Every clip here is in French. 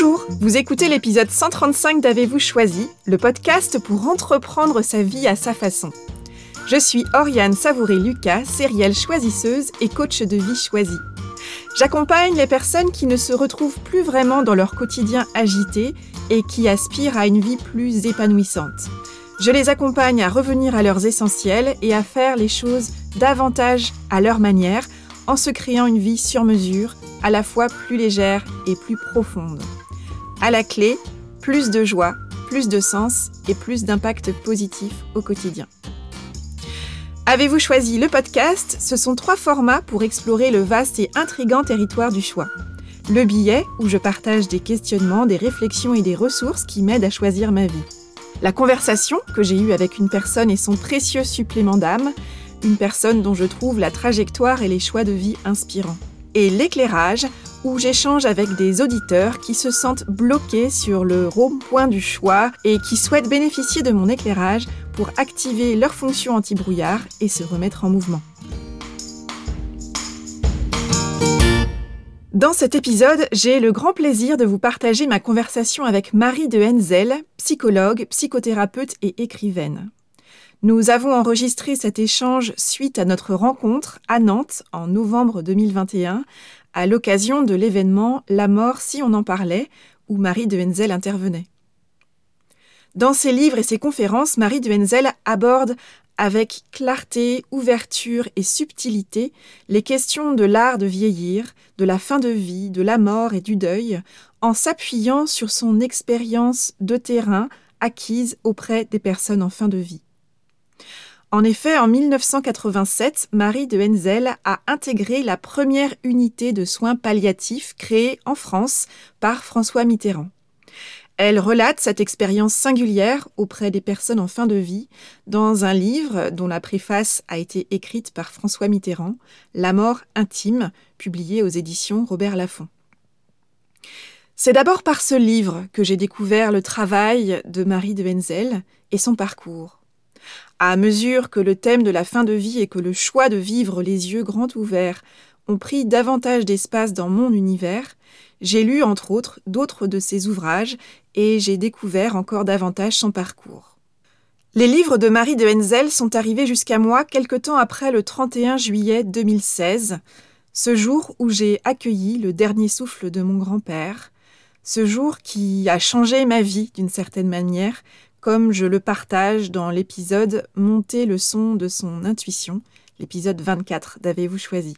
Bonjour, vous écoutez l'épisode 135 d'Avez-vous choisi, le podcast pour entreprendre sa vie à sa façon. Je suis Oriane Savouré-Lucas, sérielle choisisseuse et coach de vie choisie. J'accompagne les personnes qui ne se retrouvent plus vraiment dans leur quotidien agité et qui aspirent à une vie plus épanouissante. Je les accompagne à revenir à leurs essentiels et à faire les choses davantage à leur manière en se créant une vie sur mesure, à la fois plus légère et plus profonde. À la clé, plus de joie, plus de sens et plus d'impact positif au quotidien. Avez-vous choisi le podcast? Ce sont trois formats pour explorer le vaste et intrigant territoire du choix. Le billet, où je partage des questionnements, des réflexions et des ressources qui m'aident à choisir ma vie. La conversation que j'ai eue avec une personne et son précieux supplément d'âme, une personne dont je trouve la trajectoire et les choix de vie inspirants. Et l'éclairage, où j'échange avec des auditeurs qui se sentent bloqués sur le rond-point du choix et qui souhaitent bénéficier de mon éclairage pour activer leur fonction anti-brouillard et se remettre en mouvement. Dans cet épisode, j'ai le grand plaisir de vous partager ma conversation avec Marie de Henzel, psychologue, psychothérapeute et écrivaine. Nous avons enregistré cet échange suite à notre rencontre à Nantes en novembre 2021 à l'occasion de l'événement La mort si on en parlait, où Marie de Henzel intervenait. Dans ses livres et ses conférences, Marie de Henzel aborde avec clarté, ouverture et subtilité les questions de l'art de vieillir, de la fin de vie, de la mort et du deuil, en s'appuyant sur son expérience de terrain acquise auprès des personnes en fin de vie. En effet, en 1987, Marie de Henzel a intégré la première unité de soins palliatifs créée en France par François Mitterrand. Elle relate cette expérience singulière auprès des personnes en fin de vie dans un livre dont la préface a été écrite par François Mitterrand, La mort intime, publié aux éditions Robert Laffont. C'est d'abord par ce livre que j'ai découvert le travail de Marie de Henzel et son parcours. À mesure que le thème de la fin de vie et que le choix de vivre les yeux grands ouverts ont pris davantage d'espace dans mon univers, j'ai lu entre autres d'autres de ses ouvrages et j'ai découvert encore davantage son parcours. Les livres de Marie de Henzel sont arrivés jusqu'à moi quelque temps après le 31 juillet 2016, ce jour où j'ai accueilli le dernier souffle de mon grand-père, ce jour qui a changé ma vie d'une certaine manière, comme je le partage dans l'épisode Monter le son de son intuition, l'épisode 24 d'Avez-vous choisi.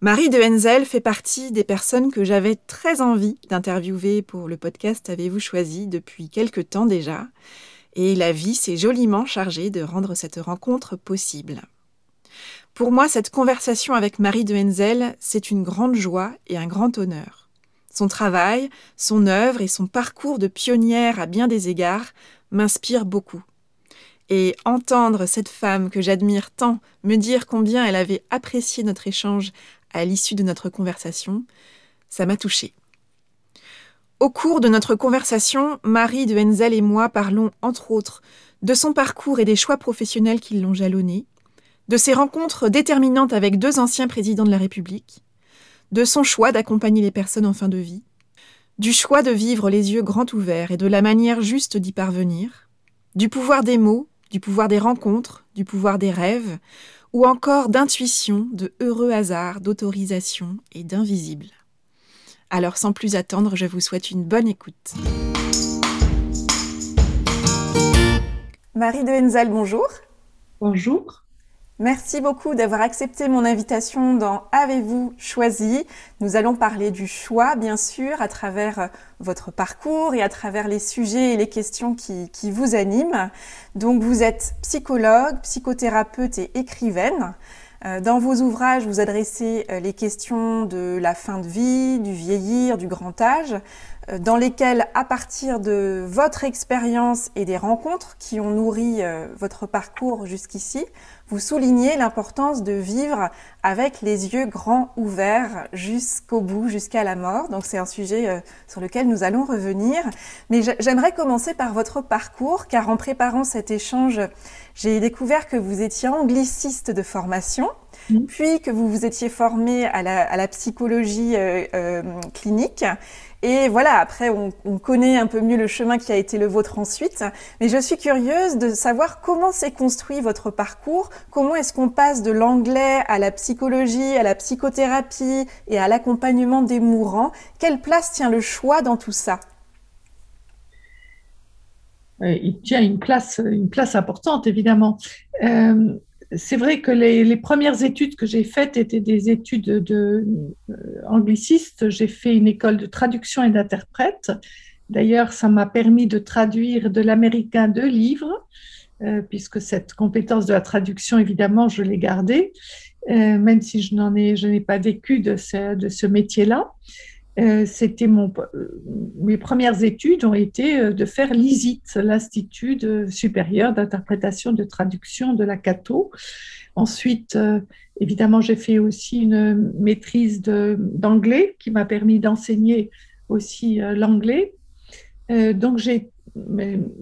Marie de Henzel fait partie des personnes que j'avais très envie d'interviewer pour le podcast Avez-vous choisi depuis quelque temps déjà, et la vie s'est joliment chargée de rendre cette rencontre possible. Pour moi, cette conversation avec Marie de Henzel, c'est une grande joie et un grand honneur. Son travail, son œuvre et son parcours de pionnière à bien des égards m'inspirent beaucoup. Et entendre cette femme que j'admire tant me dire combien elle avait apprécié notre échange à l'issue de notre conversation, ça m'a touchée. Au cours de notre conversation, Marie de Henzel et moi parlons, entre autres, de son parcours et des choix professionnels qui l'ont jalonné, de ses rencontres déterminantes avec deux anciens présidents de la République, de son choix d'accompagner les personnes en fin de vie, du choix de vivre les yeux grands ouverts et de la manière juste d'y parvenir, du pouvoir des mots, du pouvoir des rencontres, du pouvoir des rêves, ou encore d'intuition, de heureux hasards, d'autorisation et d'invisible. Alors sans plus attendre, je vous souhaite une bonne écoute. Marie de Henzel, bonjour. Bonjour. Merci beaucoup d'avoir accepté mon invitation dans Avez-vous choisi Nous allons parler du choix, bien sûr, à travers euh, votre parcours et à travers les sujets et les questions qui, vous animent. Donc, vous êtes psychologue, psychothérapeute et écrivaine. Euh, dans vos ouvrages, vous adressez euh, les questions de la fin de vie, du vieillir, du grand âge, dans lesquelles, à partir de votre expérience et des rencontres qui ont nourri votre parcours jusqu'ici, vous soulignez l'importance de vivre avec les yeux grands ouverts jusqu'au bout, jusqu'à la mort. Donc c'est un sujet euh, sur lequel nous allons revenir. Mais j'aimerais commencer par votre parcours, car en préparant cet échange, j'ai découvert que vous étiez angliciste de formation. mmh. puis que vous vous étiez formé à la, psychologie clinique. Et voilà, après, on, connaît un peu mieux le chemin qui a été le vôtre ensuite. Mais je suis curieuse de savoir comment s'est construit votre parcours, comment est-ce qu'on passe de l'anglais à la psychologie, à la psychothérapie et à l'accompagnement des mourants? Quelle place tient le choix dans tout ça? Il tient une place, une place importante, évidemment. Euh, c'est vrai que les, premières études que j'ai faites étaient des études de, euh, anglicistes. J'ai fait une école de traduction et d'interprète. D'ailleurs, ça m'a permis de traduire de l'américain deux livres, euh, puisque cette compétence de la traduction, évidemment, je l'ai gardée, euh, même si je n'en ai, je n'ai pas vécu de ce, de ce métier-là. Euh, c'était mon, euh, mes premières études ont été euh, de faire l'ISIT, l'Institut supérieur d'interprétation de traduction de la Cato. Ensuite, évidemment, j'ai fait aussi une maîtrise d'anglais qui m'a permis d'enseigner aussi l'anglais. donc, j'ai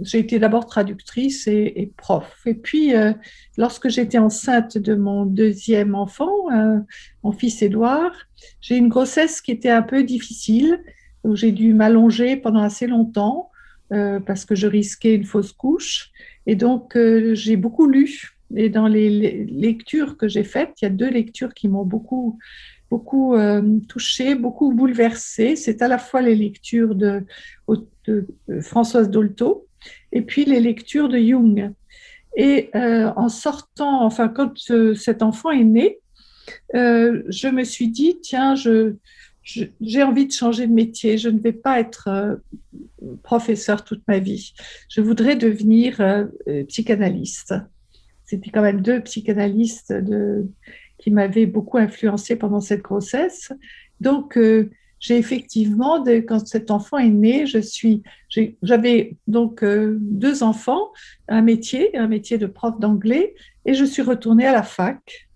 j'ai été d'abord traductrice et, prof. Et puis, euh, lorsque j'étais enceinte de mon deuxième enfant, euh, mon fils Édouard, j'ai une grossesse qui était un peu difficile, où j'ai dû m'allonger pendant assez longtemps euh, parce que je risquais une fausse couche. Et donc, j'ai beaucoup lu. Et dans les lectures que j'ai faites, il y a deux lectures qui m'ont beaucoup beaucoup euh, touchée, beaucoup bouleversée. C'est à la fois les lectures de, Françoise Dolto et puis les lectures de Jung. Et euh, en sortant, enfin, quand cet enfant est né, euh, je me suis dit, tiens, j'ai envie de changer de métier. Je ne vais pas être professeur toute ma vie. Je voudrais devenir psychanalyste. C'était quand même deux psychanalystes de, qui m'avait beaucoup influencé pendant cette grossesse. Donc, euh, j'ai effectivement, quand cet enfant est né, je suis, j'avais donc euh, deux enfants, un métier, un métier de prof d'anglais, et je suis retournée à la fac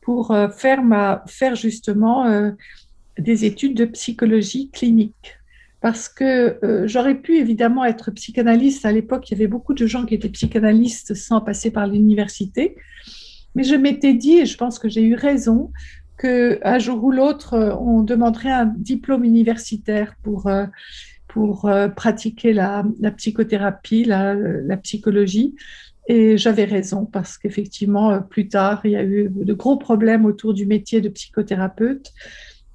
pour euh, faire ma, faire justement des études de psychologie clinique. Parce que j'aurais pu évidemment être psychanalyste. À l'époque, il y avait beaucoup de gens qui étaient psychanalystes sans passer par l'université. Mais je m'étais dit, et je pense que j'ai eu raison, qu'un jour ou l'autre, on demanderait un diplôme universitaire pour, euh, pour euh, pratiquer la, psychothérapie, la, psychologie. Et j'avais raison parce qu'effectivement, euh, plus tard, il y a eu de gros problèmes autour du métier de psychothérapeute.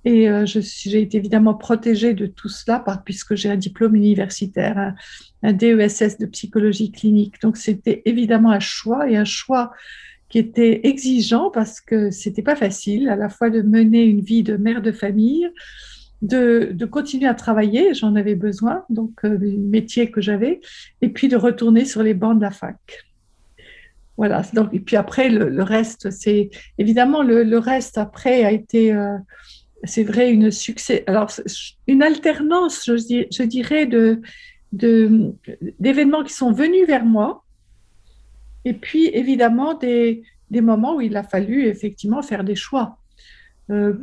Et j'ai été évidemment protégée de tout cela puisque j'ai un diplôme universitaire, un, un DESS de psychologie clinique. Donc c'était évidemment un choix et un choix qui était exigeant parce que c'était pas facile à la fois de mener une vie de mère de famille, de, de continuer à travailler, j'en avais besoin, donc euh, le métier que j'avais, et puis de retourner sur les bancs de la fac. Voilà, donc, et puis après, le, reste, c'est évidemment le, le, reste après a été, euh, c'est vrai, une succès. Alors, une alternance, je, je dirais, de, d'événements qui sont venus vers moi et puis, évidemment, des, moments où il a fallu effectivement faire des choix. Euh,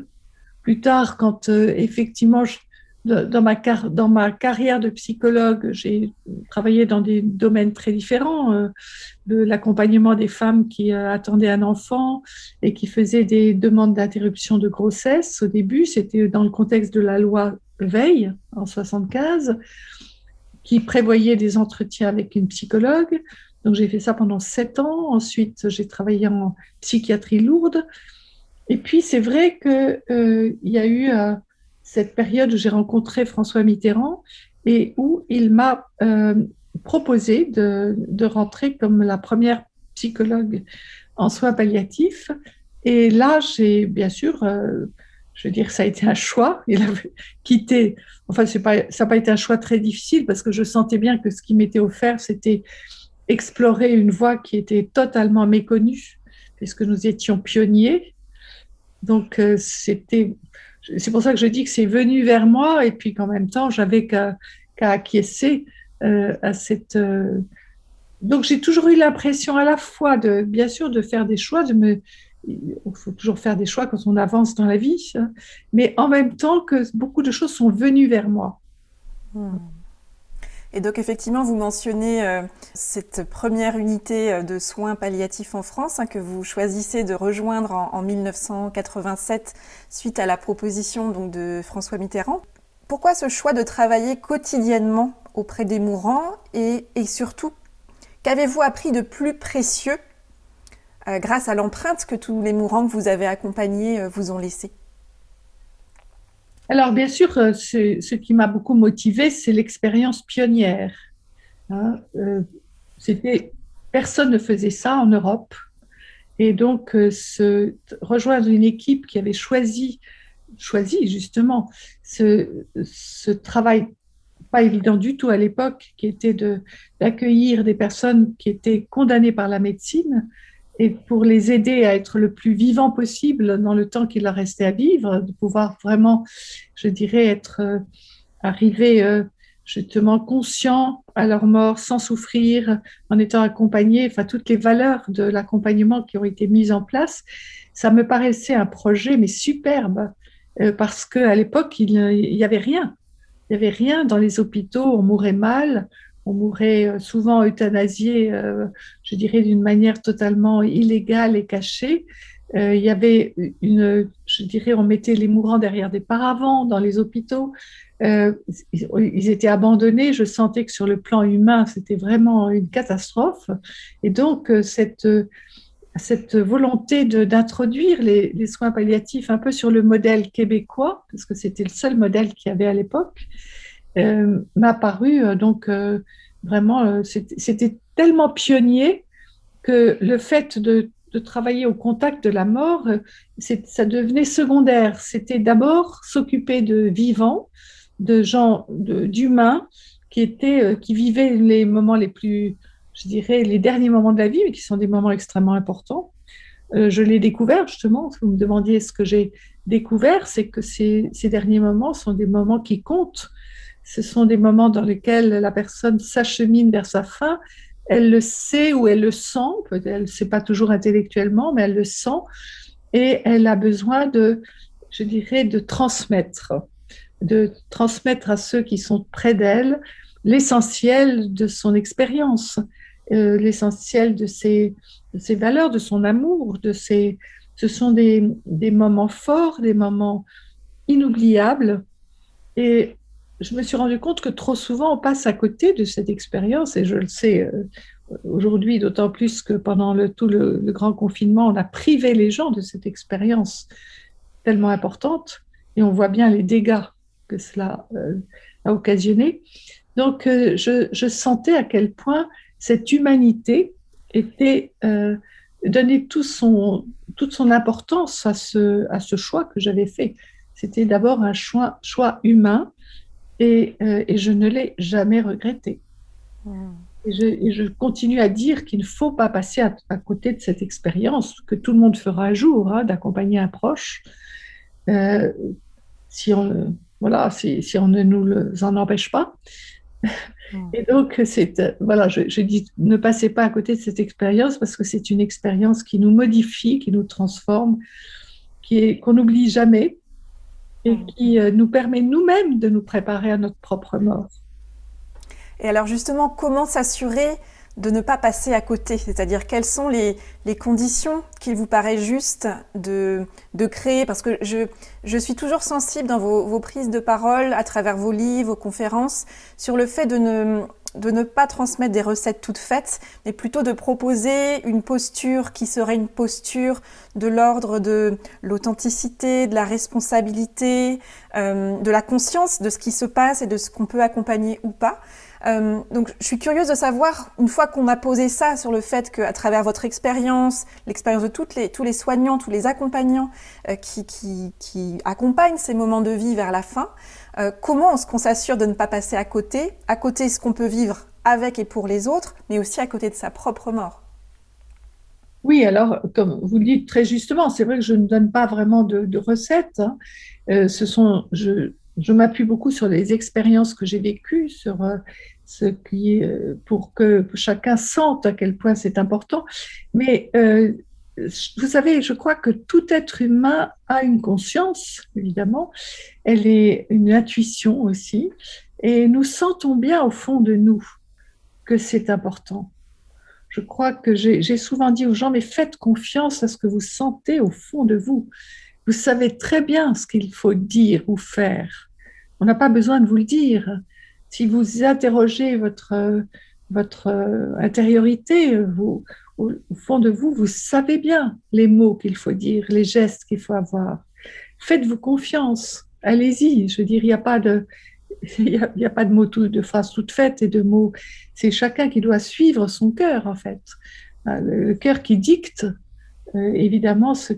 plus tard, quand euh, effectivement, dans, ma carrière de psychologue, j'ai travaillé dans des domaines très différents, euh, de l'accompagnement des femmes qui attendaient un enfant et qui faisaient des demandes d'interruption de grossesse. Au début, c'était dans le contexte de la loi Veille en 75, qui prévoyait des entretiens avec une psychologue. Donc j'ai fait ça pendant sept ans. Ensuite, j'ai travaillé en psychiatrie lourde. Et puis c'est vrai qu'il euh, y a eu euh, cette période où j'ai rencontré François Mitterrand et où il m'a euh, proposé de, rentrer comme la première psychologue en soins palliatifs. Et là, j'ai bien sûr, je veux dire, ça a été un choix. Il a quitté. Enfin, pas, ça n'a pas été un choix très difficile parce que je sentais bien que ce qui m'était offert, c'était explorer une voie qui était totalement méconnue, puisque nous étions pionniers. Donc, euh, c'était, c'est pour ça que je dis que c'est venu vers moi, et puis qu'en même temps, j'avais qu'à, acquiescer euh, à cette. Euh, donc, j'ai toujours eu l'impression à la fois de, bien sûr, de faire des choix, de me. Il faut toujours faire des choix quand on avance dans la vie, hein, mais en même temps que beaucoup de choses sont venues vers moi. Hmm. Et donc effectivement, vous mentionnez euh, cette première unité euh, de soins palliatifs en France hein, que vous choisissez de rejoindre en, 1987 suite à la proposition de François Mitterrand. Pourquoi ce choix de travailler quotidiennement auprès des mourants et, surtout, qu'avez-vous appris de plus précieux euh, grâce à l'empreinte que tous les mourants que vous avez accompagnés vous ont laissée? Alors, bien sûr, euh, ce qui m'a beaucoup motivée, c'est l'expérience pionnière. Hein. Euh, c'était, personne ne faisait ça en Europe. Et donc, euh, rejoindre une équipe qui avait choisi, choisi justement ce travail pas évident du tout à l'époque, qui était d'accueillir des personnes qui étaient condamnées par la médecine, et pour les aider à être le plus vivant possible dans le temps qu'il leur restait à vivre, de pouvoir vraiment, je dirais, être euh, arrivé euh, justement conscient à leur mort, sans souffrir, en étant accompagné, enfin toutes les valeurs de l'accompagnement qui ont été mises en place, ça me paraissait un projet mais superbe euh, parce qu'à l'époque il n'y avait rien, il n'y avait rien dans les hôpitaux, on mourait mal, on mourait euh, souvent euthanasié, euh, je dirais, d'une manière totalement illégale et cachée. Euh, il y avait une, je dirais, on mettait les mourants derrière des paravents dans les hôpitaux. ils étaient abandonnés. Je sentais que sur le plan humain, c'était vraiment une catastrophe. Et donc, cette, cette volonté d'introduire les, soins palliatifs un peu sur le modèle québécois, parce que c'était le seul modèle qu'il y avait à l'époque, m'a paru euh, donc euh, vraiment, c'était tellement pionnier que le fait de, travailler au contact de la mort, ça devenait secondaire. C'était d'abord s'occuper de vivants, de gens, d'humains qui étaient, qui vivaient les moments les plus, je dirais, les derniers moments de la vie, mais qui sont des moments extrêmement importants. je l'ai découvert justement. Vous me demandiez ce que j'ai découvert, c'est que ces, ces, derniers moments sont des moments qui comptent ce sont des moments dans lesquels la personne s'achemine vers sa fin. Elle le sait ou elle le sent, elle ne sait pas toujours intellectuellement, mais elle le sent. Et elle a besoin de, je dirais, de transmettre, de transmettre à ceux qui sont près d'elle l'essentiel de son expérience, euh, l'essentiel de ses, valeurs, de son amour, de ce sont des, des moments forts, des moments inoubliables. Et je me suis rendu compte que trop souvent on passe à côté de cette expérience et je le sais euh, aujourd'hui d'autant plus que pendant tout le, grand confinement on a privé les gens de cette expérience tellement importante et on voit bien les dégâts que cela euh, a occasionné. Donc euh, je, sentais à quel point cette humanité était donnait tout son, toute son importance à ce, à ce choix que j'avais fait. C'était d'abord un choix, choix humain euh, et, je ne l'ai jamais regretté. Hmm. Et, je, continue à dire qu'il ne faut pas passer à, côté de cette expérience que tout le monde fera un jour, hein, d'accompagner un proche. Euh, si, on, voilà, si, si, on ne nous en empêche pas. Hmm. Et donc, c'est, voilà, je, je, dis ne passez pas à côté de cette expérience parce que c'est une expérience qui nous modifie, qui nous transforme, qui est, qu'on n'oublie jamais et mm. qui euh, nous permet nous-mêmes de nous préparer à notre propre mort. Et alors justement, comment s'assurer de ne pas passer à côté? C'est-à-dire quelles sont les, les conditions qu'il vous paraît juste de, de créer? Parce que je, je, suis toujours sensible dans vos, vos, prises de parole, à travers vos livres, vos conférences, sur le fait de ne, de ne pas transmettre des recettes toutes faites, mais plutôt de proposer une posture qui serait une posture de l'ordre de l'authenticité, de la responsabilité, euh, de la conscience de ce qui se passe et de ce qu'on peut accompagner ou pas. Euh, donc, je suis curieuse de savoir, une fois qu'on a posé ça sur le fait qu'à travers votre expérience, l'expérience de les, tous les soignants, tous les accompagnants euh, qui, qui, qui, accompagnent ces moments de vie vers la fin, euh, comment est-ce qu'on s'assure de ne pas passer à côté, à côté ce qu'on peut vivre avec et pour les autres, mais aussi à côté de sa propre mort? Oui, alors, comme vous le dites très justement, c'est vrai que je ne donne pas vraiment de, recettes. Hein. ce sont, je, je m'appuie beaucoup sur les expériences que j'ai vécues, sur euh, ce qui est, euh, pour que chacun sente à quel point c'est important. Mais euh, vous savez, je crois que tout être humain a une conscience, évidemment. Elle est une intuition aussi. Et nous sentons bien au fond de nous que c'est important. Je crois que j'ai souvent dit aux gens, mais faites confiance à ce que vous sentez au fond de vous. Vous savez très bien ce qu'il faut dire ou faire. On n'a pas besoin de vous le dire. Si vous interrogez votre, votre intériorité, vous, au, fond de vous, vous savez bien les mots qu'il faut dire, les gestes qu'il faut avoir. Faites-vous confiance. Allez-y. Je veux dire, il n'y a pas de, il n'y a, pas de mots, de phrases toutes faites et de mots. C'est chacun qui doit suivre son cœur, en fait. Euh, le cœur qui dicte, euh, évidemment, ce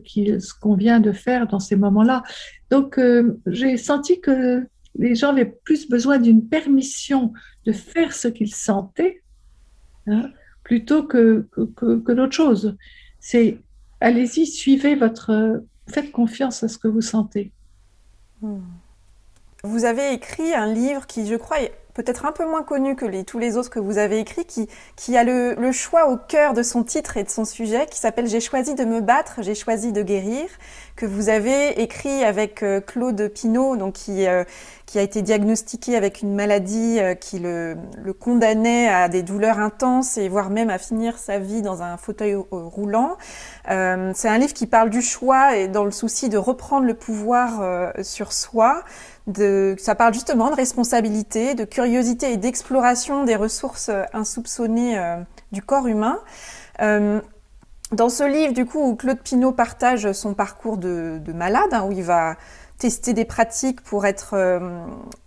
qu'on vient de faire dans ces moments-là. Donc, euh, j'ai senti que les gens avaient plus besoin d'une permission de faire ce qu'ils sentaient hein, plutôt que, que, d'autre chose. C'est allez-y, suivez votre. Faites confiance à ce que vous sentez. Hmm. Vous avez écrit un livre qui, je crois, est peut-être un peu moins connu que tous les autres que vous avez écrits, qui, a le, choix au cœur de son titre et de son sujet, qui s'appelle J'ai choisi de me battre, j'ai choisi de guérir, que vous avez écrit avec euh, Claude Pinault, donc qui, euh, qui a été diagnostiqué avec une maladie euh, qui le, le, condamnait à des douleurs intenses et voire même à finir sa vie dans un fauteuil roulant. C'est un livre qui parle du choix et dans le souci de reprendre le pouvoir sur soi de, ça parle justement de responsabilité, de curiosité et d'exploration des ressources euh, insoupçonnées euh, du corps humain. Euh, dans ce livre, du coup, où Claude Pinault partage son parcours de, malade, hein, où il va tester des pratiques pour être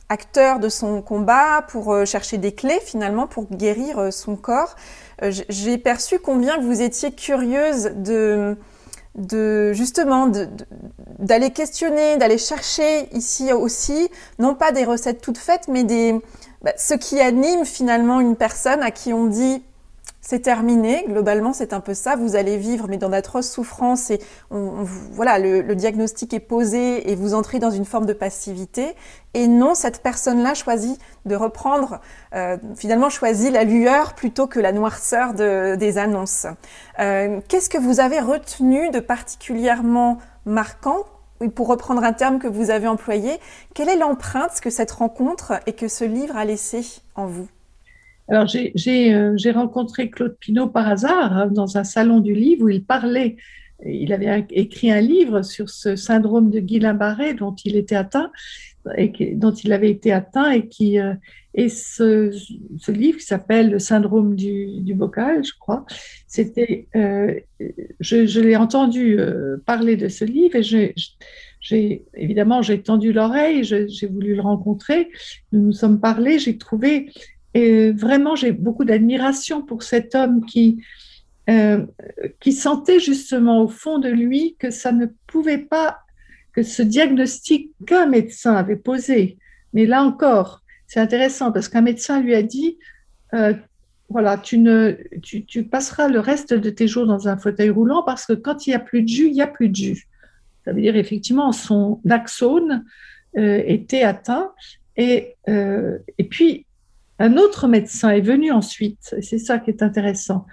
acteur de son combat, pour chercher des clés finalement pour guérir son corps, j'ai perçu combien vous étiez curieuse de de justement d'aller questionner, d'aller chercher ici aussi, non pas des recettes toutes faites, mais des, bah, ce qui anime finalement une personne à qui on dit c'est terminé. Globalement, c'est un peu ça. Vous allez vivre, mais dans d'atroces souffrances. Et voilà, le, diagnostic est posé et vous entrez dans une forme de passivité. Et non, cette personne-là choisit de reprendre, euh, finalement, choisit la lueur plutôt que la noirceur des annonces. Euh, qu'est-ce que vous avez retenu de particulièrement marquant? Pour reprendre un terme que vous avez employé, quelle est l'empreinte que cette rencontre et que ce livre a laissé en vous? Alors, euh, j'ai rencontré Claude Pinault par hasard hein, dans un salon du livre où il parlait, il avait écrit un livre sur ce syndrome de Guillain-Barré dont il était atteint, et dont il avait été atteint, et qui euh, et ce, ce, livre qui s'appelle Le syndrome du, du, bocal, je crois, c'était, euh, je, je l'ai entendu parler de ce livre et j'ai évidemment j'ai tendu l'oreille, j'ai voulu le rencontrer, nous nous sommes parlé, j'ai trouvé et vraiment, j'ai beaucoup d'admiration pour cet homme qui, euh, qui sentait justement au fond de lui que ça ne pouvait pas, que ce diagnostic qu'un médecin avait posé, mais là encore, c'est intéressant parce qu'un médecin lui a dit, euh, voilà, tu, ne, tu, passeras le reste de tes jours dans un fauteuil roulant parce que quand il n'y a plus de jus, il n'y a plus de jus. Ça veut dire effectivement son axone euh, était atteint. Et, et puis, un autre médecin est venu ensuite, c'est ça qui est intéressant,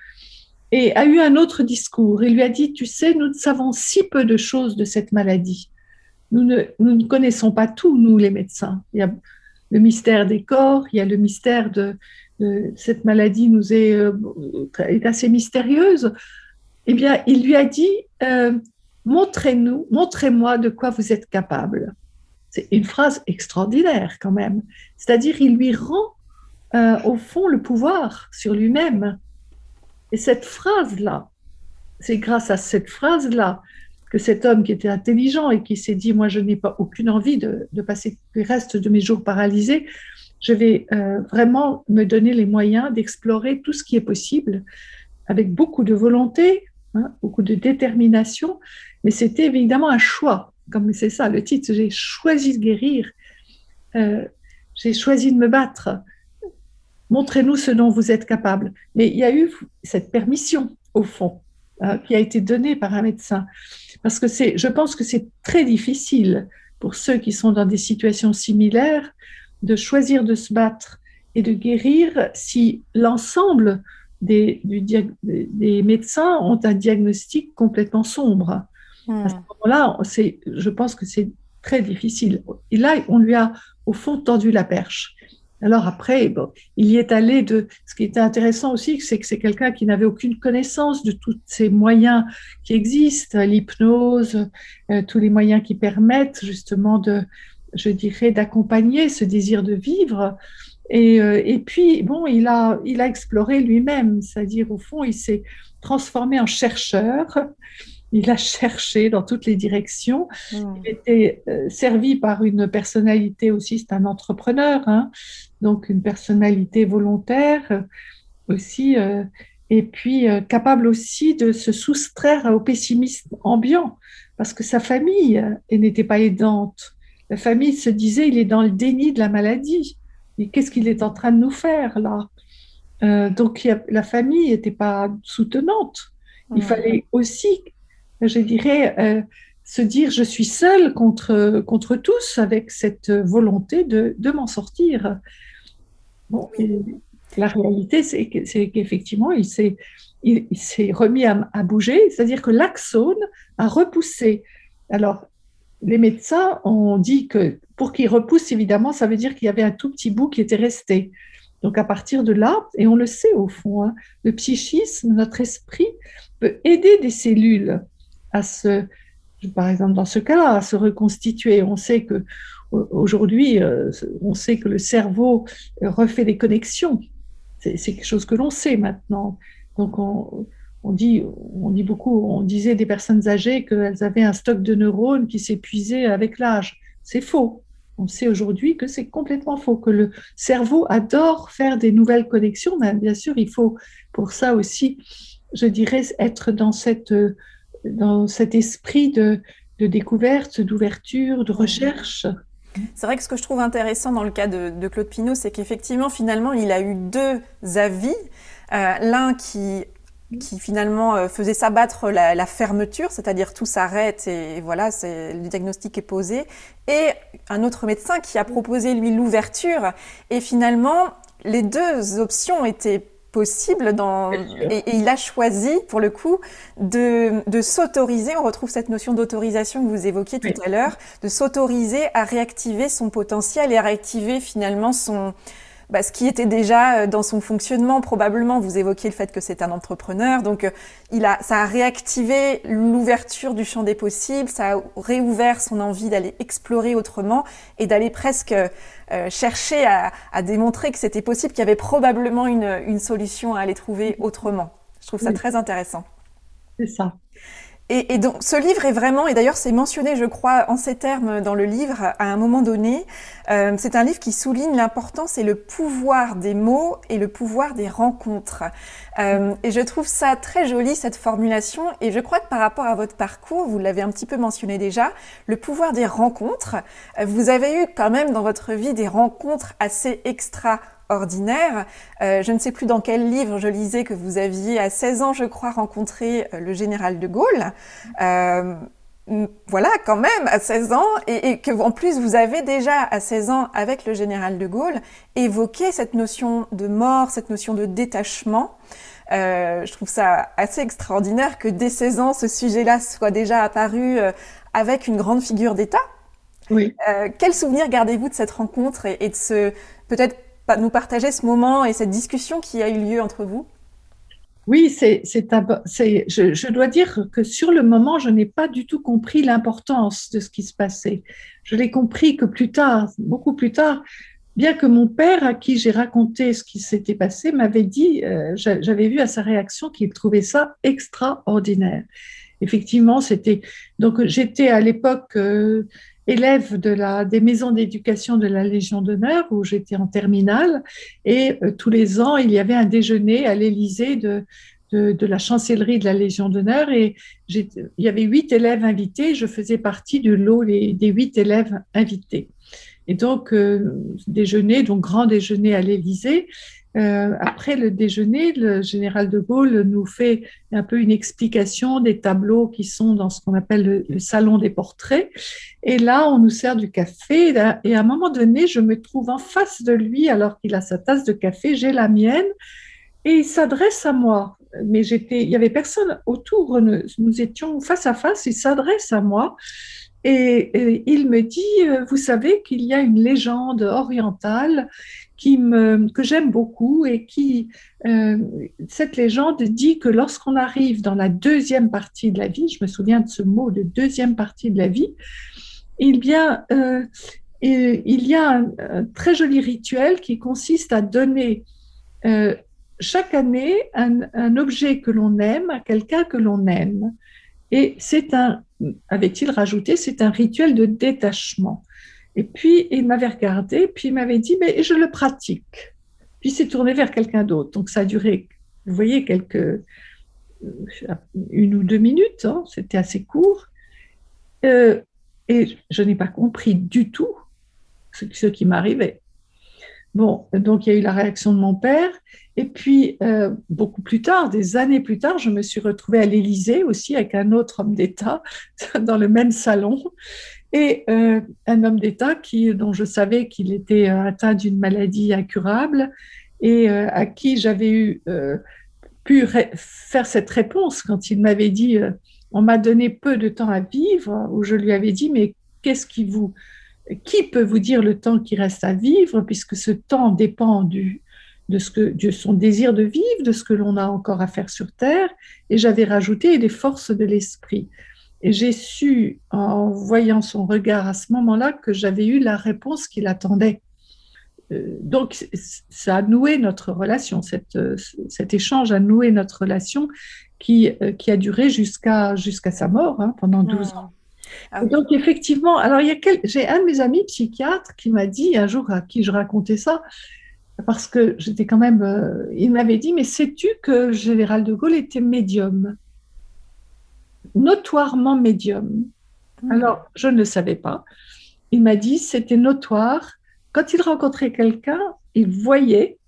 et a eu un autre discours. Il lui a dit, tu sais, nous ne savons si peu de choses de cette maladie. Nous ne, nous ne connaissons pas tout, nous les médecins. Il y a le mystère des corps, il y a le mystère de, cette maladie nous est, euh, est, assez mystérieuse. Eh bien, il lui a dit, euh, montrez-nous, montrez-moi de quoi vous êtes capable. C'est une phrase extraordinaire quand même. C'est-à-dire, il lui rend euh, au fond, le pouvoir sur lui-même. Et cette phrase-là, c'est grâce à cette phrase-là que cet homme qui était intelligent et qui s'est dit, moi, je n'ai pas aucune envie de, passer le reste de mes jours paralysés, je vais euh, vraiment me donner les moyens d'explorer tout ce qui est possible avec beaucoup de volonté, hein, beaucoup de détermination, mais c'était évidemment un choix, comme c'est ça le titre, j'ai choisi de guérir, euh, j'ai choisi de me battre, montrez-nous ce dont vous êtes capable. Mais il y a eu cette permission, au fond, hein, qui a été donnée par un médecin. Parce que c'est, je pense que c'est très difficile pour ceux qui sont dans des situations similaires de choisir de se battre et de guérir si l'ensemble des, des médecins ont un diagnostic complètement sombre. À ce hmm. moment-là, je pense que c'est très difficile. Et là, on lui a au fond tendu la perche. Alors après, il y est allé de. Ce qui était intéressant aussi, c'est que c'est quelqu'un qui n'avait aucune connaissance de tous ces moyens qui existent, l'hypnose, euh, tous les moyens qui permettent justement de, je dirais, d'accompagner ce désir de vivre. Et, euh, et, puis, bon, il a, il a exploré lui-même, c'est-à-dire au fond, il s'est transformé en chercheur il a cherché dans toutes les directions. Hmm. Il était euh, servi par une personnalité aussi, c'est un entrepreneur, hein, donc une personnalité volontaire euh, aussi, euh, et puis capable aussi de se soustraire au pessimisme ambiant, parce que sa famille n'était pas aidante. La famille se disait, il est dans le déni de la maladie. Et qu'est-ce qu'il est en train de nous faire là? Donc la famille n'était pas soutenante. Il hmm. fallait aussi je dirais, euh, se dire je suis seule contre, contre tous avec cette volonté de, de m'en sortir. Bon, la réalité, c'est qu'effectivement, il s'est il, s'est remis à, bouger, c'est-à-dire que l'axone a repoussé. Alors, les médecins ont dit que pour qu'il repousse, évidemment, ça veut dire qu'il y avait un tout petit bout qui était resté. Donc à partir de là, et on le sait au fond, hein, le psychisme, notre esprit peut aider des cellules à se, par exemple dans ce cas-là, à se reconstituer. On sait que aujourd'hui, euh, on sait que le cerveau refait des connexions. C'est quelque chose que l'on sait maintenant. Donc on, on, dit, on dit beaucoup, on disait des personnes âgées qu'elles avaient un stock de neurones qui s'épuisait avec l'âge. C'est faux. On sait aujourd'hui que c'est complètement faux, que le cerveau adore faire des nouvelles connexions, mais bien sûr, il faut pour ça aussi, je dirais, être dans cette dans cet esprit de, découverte, d'ouverture, de recherche. C'est vrai que ce que je trouve intéressant dans le cas de, Claude Pinault, c'est qu'effectivement, finalement, il a eu deux avis. Euh, l'un qui, qui finalement euh, faisait s'abattre la, fermeture, c'est-à-dire tout s'arrête et, voilà, le diagnostic est posé. Et un autre médecin qui a proposé, lui, l'ouverture. Et finalement, les deux options étaient possible dans et, il a choisi pour le coup de, de s'autoriser on retrouve cette notion d'autorisation que vous évoquiez tout à l'heure de s'autoriser à réactiver son potentiel et à réactiver finalement son bah, ce qui était déjà euh, dans son fonctionnement probablement. Vous évoquiez le fait que c'est un entrepreneur, donc euh, il a, ça a réactivé l'ouverture du champ des possibles, ça a réouvert son envie d'aller explorer autrement et d'aller presque euh, chercher à, à, démontrer que c'était possible, qu'il y avait probablement une, une, solution à aller trouver autrement. Je trouve ça très intéressant. C'est ça. Et, donc, ce livre est vraiment, et d'ailleurs c'est mentionné, je crois, en ces termes dans le livre à un moment donné, euh, c'est un livre qui souligne l'importance et le pouvoir des mots et le pouvoir des rencontres. Euh, et je trouve ça très joli, cette formulation, et je crois que par rapport à votre parcours, vous l'avez un petit peu mentionné déjà, le pouvoir des rencontres, euh, vous avez eu quand même dans votre vie des rencontres assez extra ordinaire. Euh, je ne sais plus dans quel livre je lisais que vous aviez à 16 ans, je crois, rencontré euh, le général de Gaulle. Euh, voilà, quand même, à 16 ans, et, que en plus vous avez déjà à 16 ans, avec le général de Gaulle, évoqué cette notion de mort, cette notion de détachement. je trouve ça assez extraordinaire que dès 16 ans, ce sujet-là soit déjà apparu avec une grande figure d'État. Oui. quel souvenir gardez-vous de cette rencontre et, et de ce peut-être nous partager ce moment et cette discussion qui a eu lieu entre vous? Oui, c'est, c'est, je, dois dire que sur le moment, je n'ai pas du tout compris l'importance de ce qui se passait. Je l'ai compris que plus tard, beaucoup plus tard, bien que mon père, à qui j'ai raconté ce qui s'était passé, m'avait dit, euh, j'avais vu à sa réaction qu'il trouvait ça extraordinaire. Effectivement, c'était donc j'étais à l'époque euh, élève de la, des maisons d'éducation de la Légion d'honneur où j'étais en terminale. Et euh, tous les ans il y avait un déjeuner à l'Élysée de, de, la chancellerie de la Légion d'honneur. Et il y avait huit élèves invités, je faisais partie du lot des huit élèves invités. Et donc, euh, déjeuner, donc grand déjeuner à l'Élysée, euh, après le déjeuner, le général de Gaulle nous fait un peu une explication des tableaux qui sont dans ce qu'on appelle le, salon des portraits. Et là, on nous sert du café. Et à un moment donné, je me trouve en face de lui alors qu'il a sa tasse de café, j'ai la mienne, et il s'adresse à moi. Mais j'étais, il y avait personne autour. Nous, nous étions face à face. Il s'adresse à moi Et, il me dit, euh, vous savez qu'il y a une légende orientale qui que j'aime beaucoup et qui, euh, cette légende dit que lorsqu'on arrive dans la deuxième partie de la vie, je me souviens de ce mot de deuxième partie de la vie, il y a, euh, il y a un, très joli rituel qui consiste à donner chaque année un objet que l'on aime à quelqu'un que l'on aime. Et c'est un, avait-il rajouté, c'est un rituel de détachement. Et puis, il m'avait regardé, puis il m'avait dit, mais je le pratique. Puis il s'est tourné vers quelqu'un d'autre. Donc, ça a duré, vous voyez, quelques, une ou deux minutes, hein, c'était assez court. Euh, et je n'ai pas compris du tout ce qui m'arrivait. Bon, donc il y a eu la réaction de mon père. Et puis, euh, beaucoup plus tard, des années plus tard, je me suis retrouvée à l'Élysée aussi avec un autre homme d'État dans le même salon. Et euh, un homme d'État dont je savais qu'il était euh, atteint d'une maladie incurable et à qui j'avais eu, pu faire cette réponse quand il m'avait dit on m'a donné peu de temps à vivre, où je lui avais dit mais qu'est-ce qui vous qui peut vous dire le temps qui reste à vivre, puisque ce temps dépend du, de, ce que, de son désir de vivre, de ce que l'on a encore à faire sur Terre, et j'avais rajouté les forces de l'esprit. Et j'ai su, en voyant son regard à ce moment-là, que j'avais eu la réponse qu'il attendait. Euh, donc, ça a noué notre relation, cette, cet échange a noué notre relation qui, euh, qui a duré jusqu'à jusqu'à sa mort, hein, pendant 12 ans. Ah donc effectivement, alors il y a j'ai un de mes amis psychiatres qui m'a dit un jour à qui je racontais ça, parce que j'étais quand même, euh, il m'avait dit, mais sais-tu que le général de Gaulle était médium, notoirement médium. Hmm. Alors je ne le savais pas. Il m'a dit, c'était notoire. Quand il rencontrait quelqu'un, il voyait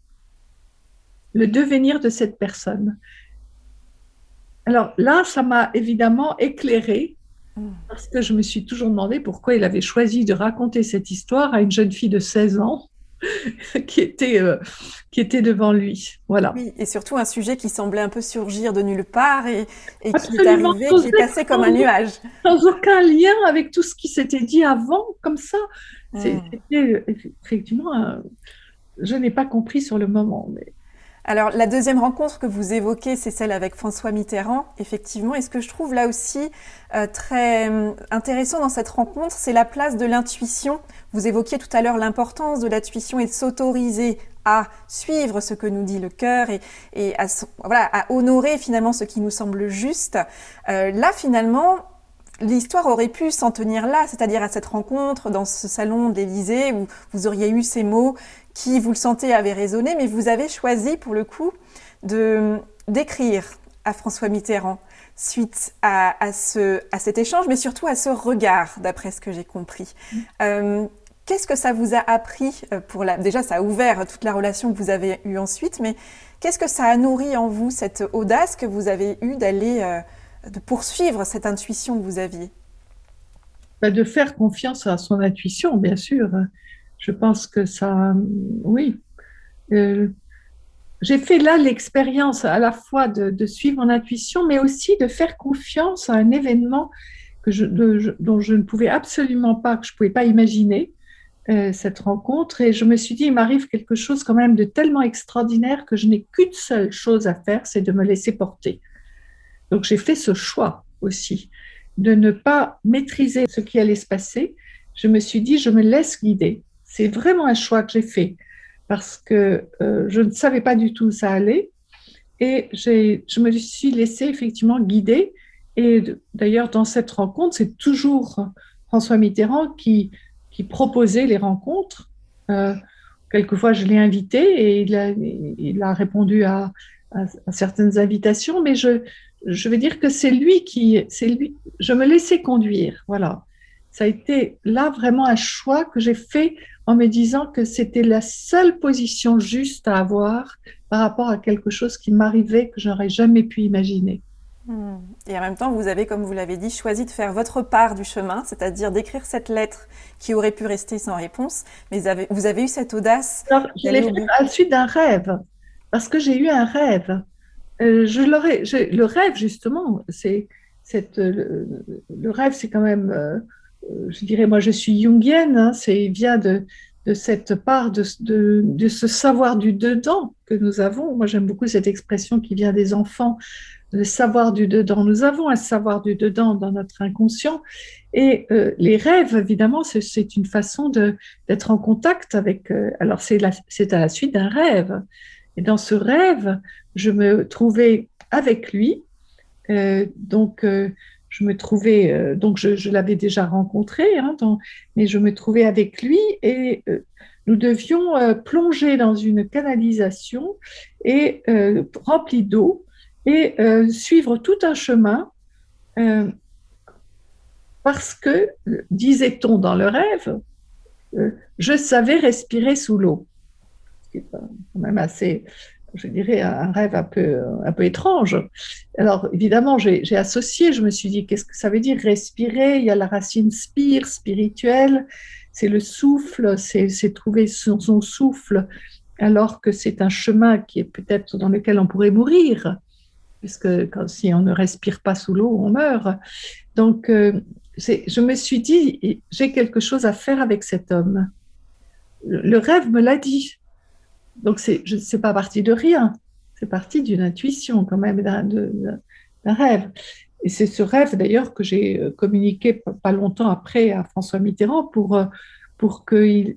le devenir de cette personne. Alors là, ça m'a évidemment éclairé parce que je me suis toujours demandé pourquoi il avait choisi de raconter cette histoire à une jeune fille de 16 ans qui était, euh, qui était devant lui. Voilà. Oui, et surtout un sujet qui semblait un peu surgir de nulle part et, et qui est arrivé, qui est passé comme un nuage. Sans aucun lien avec tout ce qui s'était dit avant, comme ça. Hmm. C'était effectivement, je n'ai pas compris sur le moment. Mais... Alors, la deuxième rencontre que vous évoquez, c'est celle avec François Mitterrand, effectivement. Et ce que je trouve là aussi euh, très euh, intéressant dans cette rencontre, c'est la place de l'intuition. Vous évoquiez tout à l'heure l'importance de l'intuition et de s'autoriser à suivre ce que nous dit le cœur et, à, voilà, à honorer finalement ce qui nous semble juste. Euh, là, finalement, l'histoire aurait pu s'en tenir là, c'est-à-dire à cette rencontre dans ce salon d'Élysée où vous auriez eu ces mots qui, vous le sentez, avaient résonné, mais vous avez choisi pour le coup de d'écrire à François Mitterrand suite à, ce, à cet échange, mais surtout à ce regard, d'après ce que j'ai compris. Mm. Euh, qu'est-ce que ça vous a appris euh, pour la... Déjà, ça a ouvert toute la relation que vous avez eue ensuite, mais qu'est-ce que ça a nourri en vous, cette audace que vous avez eue d'aller, euh, de poursuivre cette intuition que vous aviez? Bah, De faire confiance à son intuition, bien sûr je pense que ça, oui. Euh, j'ai fait là l'expérience à la fois de, suivre mon intuition, mais aussi de faire confiance à un événement que je, dont je ne pouvais absolument pas, que je ne pouvais pas imaginer, euh, cette rencontre. Et je me suis dit, il m'arrive quelque chose quand même de tellement extraordinaire que je n'ai qu'une seule chose à faire, c'est de me laisser porter. Donc j'ai fait ce choix aussi, de ne pas maîtriser ce qui allait se passer. Je me suis dit, je me laisse guider. C'est vraiment un choix que j'ai fait parce que euh, je ne savais pas du tout où ça allait. Et je me suis laissée effectivement guider. Et d'ailleurs, dans cette rencontre, c'est toujours François Mitterrand qui, qui proposait les rencontres. Euh, quelquefois, je l'ai invité et il a, il a répondu à, à, certaines invitations, mais je, je veux dire que c'est lui qui, c'est lui, je me laissais conduire, voilà. Ça a été là vraiment un choix que j'ai fait en me disant que c'était la seule position juste à avoir par rapport à quelque chose qui m'arrivait que j'aurais jamais pu imaginer. Hmm. Et en même temps, vous avez, comme vous l'avez dit, choisi de faire votre part du chemin, c'est-à-dire d'écrire cette lettre qui aurait pu rester sans réponse, mais vous avez, vous avez eu cette audace. Alors, je l'ai fait à la suite d'un rêve, parce que j'ai eu un rêve. Euh, je le rêve, justement, c'est, le, le, rêve, c'est quand même... Euh, je dirais, moi je suis jungienne, hein, c'est vient de, de cette part de, de, ce savoir du dedans que nous avons. Moi j'aime beaucoup cette expression qui vient des enfants, le savoir du dedans. Nous avons un savoir du dedans dans notre inconscient. Et euh, les rêves, évidemment, c'est une façon d'être en contact avec. Euh, alors, c'est à la suite d'un rêve. Et dans ce rêve, je me trouvais avec lui. Euh, donc, je me trouvais, donc je, l'avais déjà rencontré, hein, mais je me trouvais avec lui et nous devions plonger dans une canalisation et remplie d'eau et suivre tout un chemin parce que, disait-on dans le rêve, euh, je savais respirer sous l'eau. C'est quand même assez, je dirais, un rêve un peu, un peu étrange. Alors, évidemment, j'ai associé, je me suis dit, qu'est-ce que ça veut dire respirer? Il y a la racine spire, spirituelle, c'est le souffle, c'est trouver son, son, souffle, alors que c'est un chemin qui est peut-être dans lequel on pourrait mourir, puisque si on ne respire pas sous l'eau, on meurt. Donc, euh, je me suis dit, j'ai quelque chose à faire avec cet homme. Le rêve me l'a dit. Donc, c'est n'est pas parti de rien. C'est parti d'une intuition, quand même, d'un rêve. Et c'est ce rêve, d'ailleurs, que j'ai euh, communiqué pas longtemps après à François Mitterrand pour, euh, pour qu'il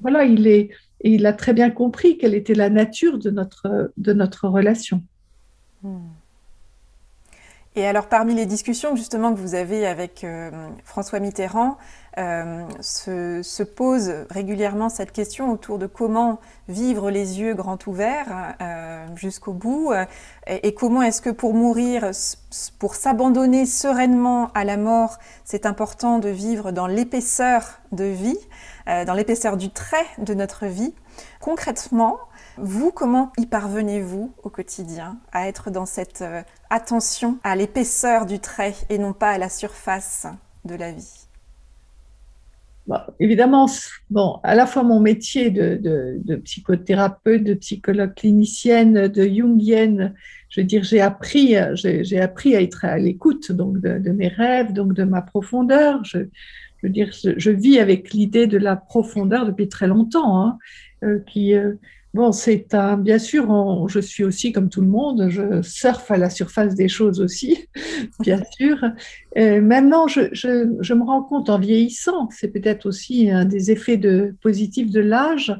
voilà, il, il a très bien compris quelle était la nature de notre, de notre relation. Hmm. Et alors, parmi les discussions justement que vous avez avec euh, François Mitterrand, euh, se, pose régulièrement cette question autour de comment vivre les yeux grands ouverts euh, jusqu'au bout, et, comment est-ce que pour mourir, pour s'abandonner sereinement à la mort, c'est important de vivre dans l'épaisseur de vie, dans l'épaisseur du trait de notre vie. Concrètement, vous, comment y parvenez-vous au quotidien à être dans cette euh, attention à l'épaisseur du trait et non pas à la surface de la vie? Bah, Évidemment, bon, à la fois mon métier de, psychothérapeute, de psychologue clinicienne, de jungienne, je veux dire, j'ai appris, j'ai appris à être à l'écoute donc de, mes rêves, donc de ma profondeur. Je, veux dire, je, vis avec l'idée de la profondeur depuis très longtemps, hein, euh, qui euh, Bon, c'est un, bien sûr, je suis aussi comme tout le monde, je surfe à la surface des choses aussi, bien sûr. maintenant, je, je, me rends compte en vieillissant, c'est peut-être aussi un des effets de, positifs de l'âge,